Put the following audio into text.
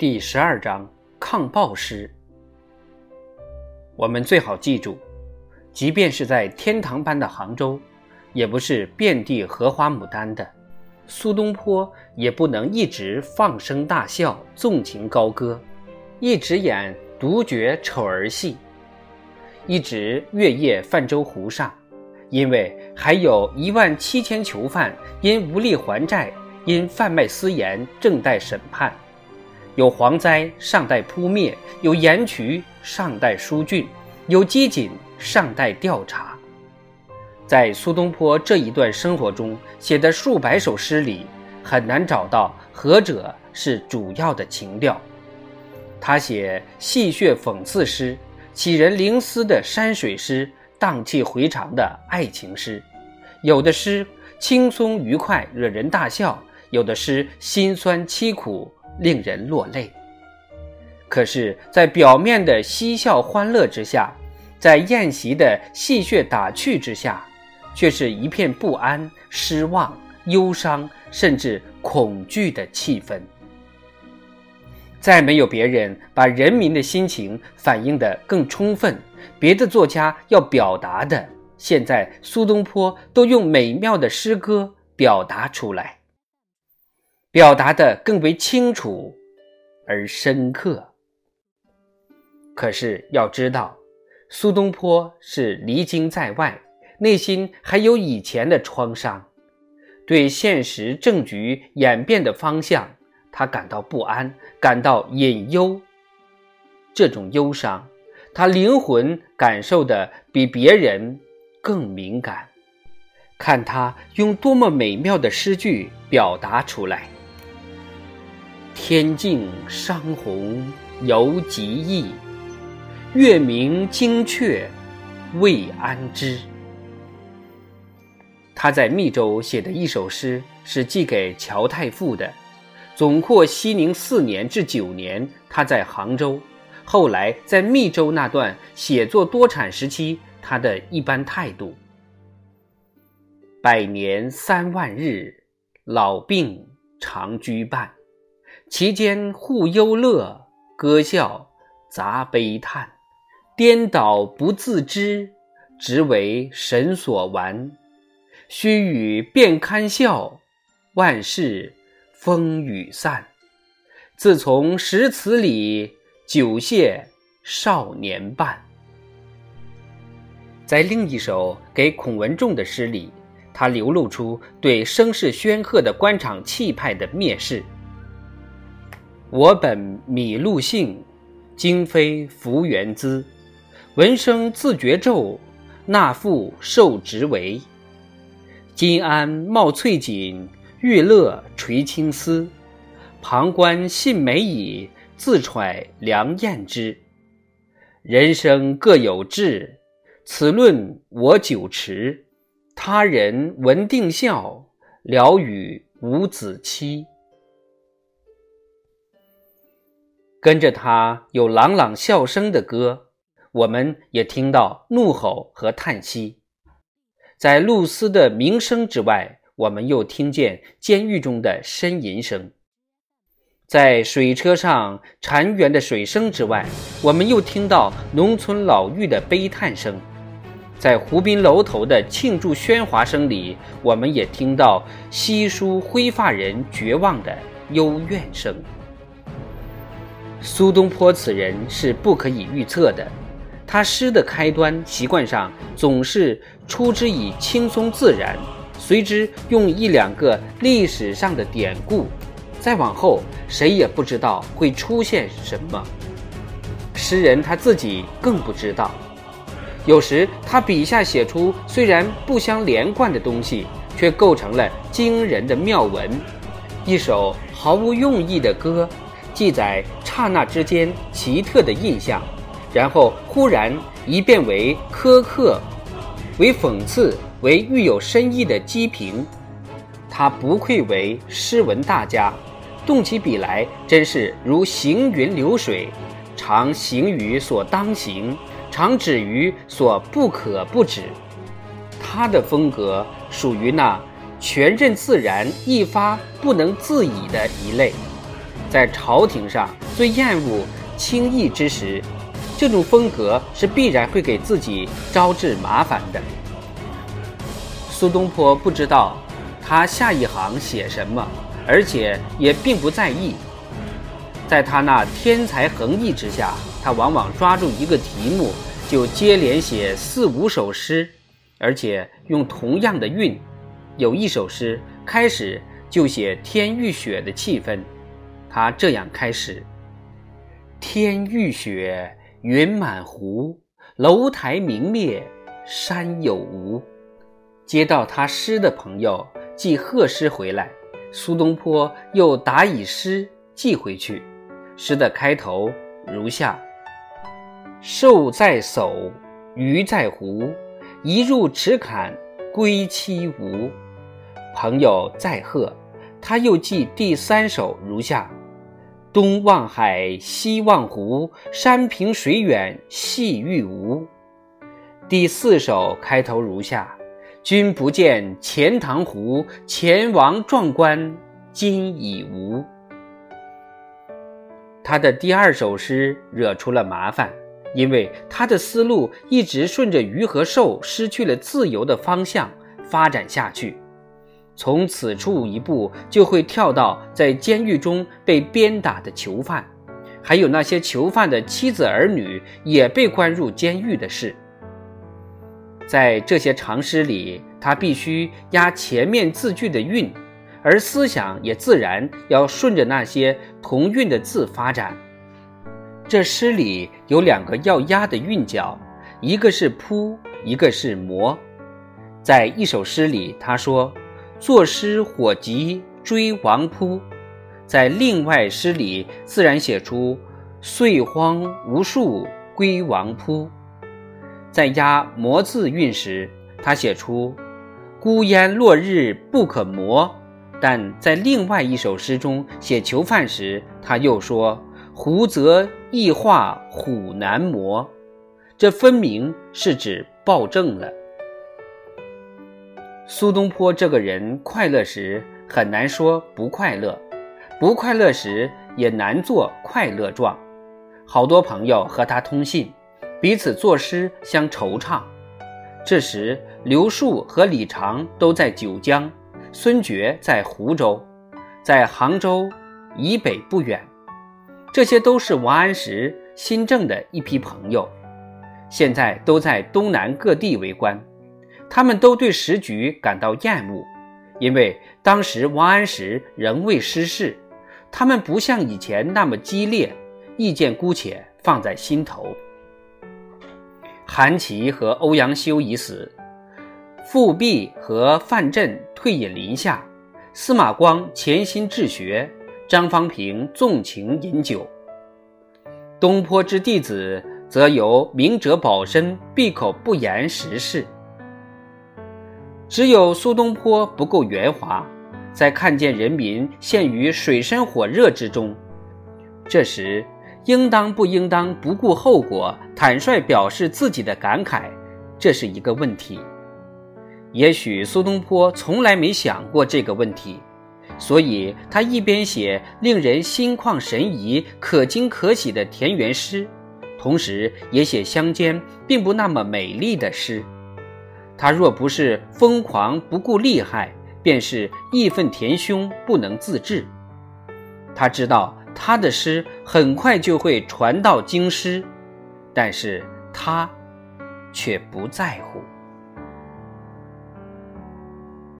第十二章抗暴诗。我们最好记住，即便是在天堂般的杭州，也不是遍地荷花牡丹的。苏东坡也不能一直放声大笑、纵情高歌，一直演独角丑儿戏，一直月夜泛舟湖上，因为还有一万七千囚犯因无力还债、因贩卖私盐正待审判。有蝗灾尚待扑灭，有盐渠尚待疏浚，有饥馑尚待调查。在苏东坡这一段生活中写的数百首诗里，很难找到何者是主要的情调。他写戏谑讽刺诗、启人灵思的山水诗、荡气回肠的爱情诗，有的诗轻松愉快，惹人大笑；有的诗心酸凄苦。令人落泪。可是，在表面的嬉笑欢乐之下，在宴席的戏谑打趣之下，却是一片不安、失望、忧伤，甚至恐惧的气氛。再没有别人把人民的心情反映得更充分，别的作家要表达的，现在苏东坡都用美妙的诗歌表达出来。表达的更为清楚而深刻。可是要知道，苏东坡是离京在外，内心还有以前的创伤，对现实政局演变的方向，他感到不安，感到隐忧。这种忧伤，他灵魂感受的比别人更敏感。看他用多么美妙的诗句表达出来。天净山红犹极意，月明惊鹊未安知。他在密州写的一首诗是寄给乔太傅的，总括熙宁四年至九年他在杭州，后来在密州那段写作多产时期他的一般态度。百年三万日，老病常居伴。其间互忧乐，歌笑杂悲叹，颠倒不自知，直为神所玩。须臾便堪笑，万事风雨散。自从识此理，久谢少年伴。在另一首给孔文仲的诗里，他流露出对声势煊赫的官场气派的蔑视。我本米禄姓，今非福元资。闻声自觉骤，纳赋受职为。金鞍帽翠锦，玉勒垂青丝。旁观信美矣，自揣良验之。人生各有志，此论我久迟。他人闻定笑，聊与无子期。跟着他有朗朗笑声的歌，我们也听到怒吼和叹息。在露丝的鸣声之外，我们又听见监狱中的呻吟声。在水车上潺湲的水声之外，我们又听到农村老妪的悲叹声。在湖滨楼头的庆祝喧哗声里，我们也听到稀疏灰发人绝望的幽怨声。苏东坡此人是不可以预测的，他诗的开端习惯上总是出之以轻松自然，随之用一两个历史上的典故，再往后谁也不知道会出现什么。诗人他自己更不知道，有时他笔下写出虽然不相连贯的东西，却构成了惊人的妙文。一首毫无用意的歌。记载刹那之间奇特的印象，然后忽然一变为苛刻，为讽刺，为寓有深意的讥评。他不愧为诗文大家，动起笔来真是如行云流水，常行于所当行，常止于所不可不止。他的风格属于那全任自然、一发不能自已的一类。在朝廷上最厌恶轻易之时，这种风格是必然会给自己招致麻烦的。苏东坡不知道他下一行写什么，而且也并不在意。在他那天才横溢之下，他往往抓住一个题目就接连写四五首诗，而且用同样的韵。有一首诗开始就写天欲雪的气氛，他这样开始：天欲雪，云满湖，楼台明灭，山有无。接到他诗的朋友寄贺诗回来，苏东坡又答以诗寄回去。诗的开头如下：兽在叟，鱼在湖，一入池坎归期无。朋友在贺，他又寄第三首如下：东望海，西望湖，山平水远系欲无。第四首开头如下。君不见钱塘湖，钱王壮观今已无。他的第二首诗惹出了麻烦，因为他的思路一直顺着鱼和兽失去了自由的方向发展下去，从此处一步就会跳到在监狱中被鞭打的囚犯，还有那些囚犯的妻子儿女也被关入监狱的事。在这些长诗里，他必须押前面字句的韵，而思想也自然要顺着那些同韵的字发展。这诗里有两个要押的韵脚，一个是扑，一个是磨。在一首诗里，他说：“作诗火急追王扑”，在另外诗里自然写出“岁荒无数归王扑”。在押磨字韵时，他写出“孤烟落日不可磨”，但在另外一首诗中写囚犯时，他又说“胡则易化虎难磨”，这分明是指暴政了。苏东坡这个人快乐时很难说不快乐，不快乐时也难做快乐状。好多朋友和他通信。彼此作诗相惆怅。这时，刘树和李常都在九江，孙觉在湖州，在杭州以北不远。这些都是王安石新政的一批朋友，现在都在东南各地为官。他们都对时局感到厌恶，因为当时王安石仍未失势，他们不像以前那么激烈，意见姑且放在心头。韩琦和欧阳修已死，富弼和范镇退隐林下，司马光潜心治学，张方平纵情饮酒。东坡之弟子则由明哲保身，闭口不言时事。只有苏东坡不够圆滑，在看见人民陷于水深火热之中，这时。应当不应当不顾后果，坦率表示自己的感慨，这是一个问题。也许苏东坡从来没想过这个问题，所以他一边写令人心旷神怡、可惊可喜的田园诗，同时也写乡间并不那么美丽的诗。他若不是疯狂不顾利害，便是义愤填胸不能自制。他知道。他的诗很快就会传到京师，但是他却不在乎。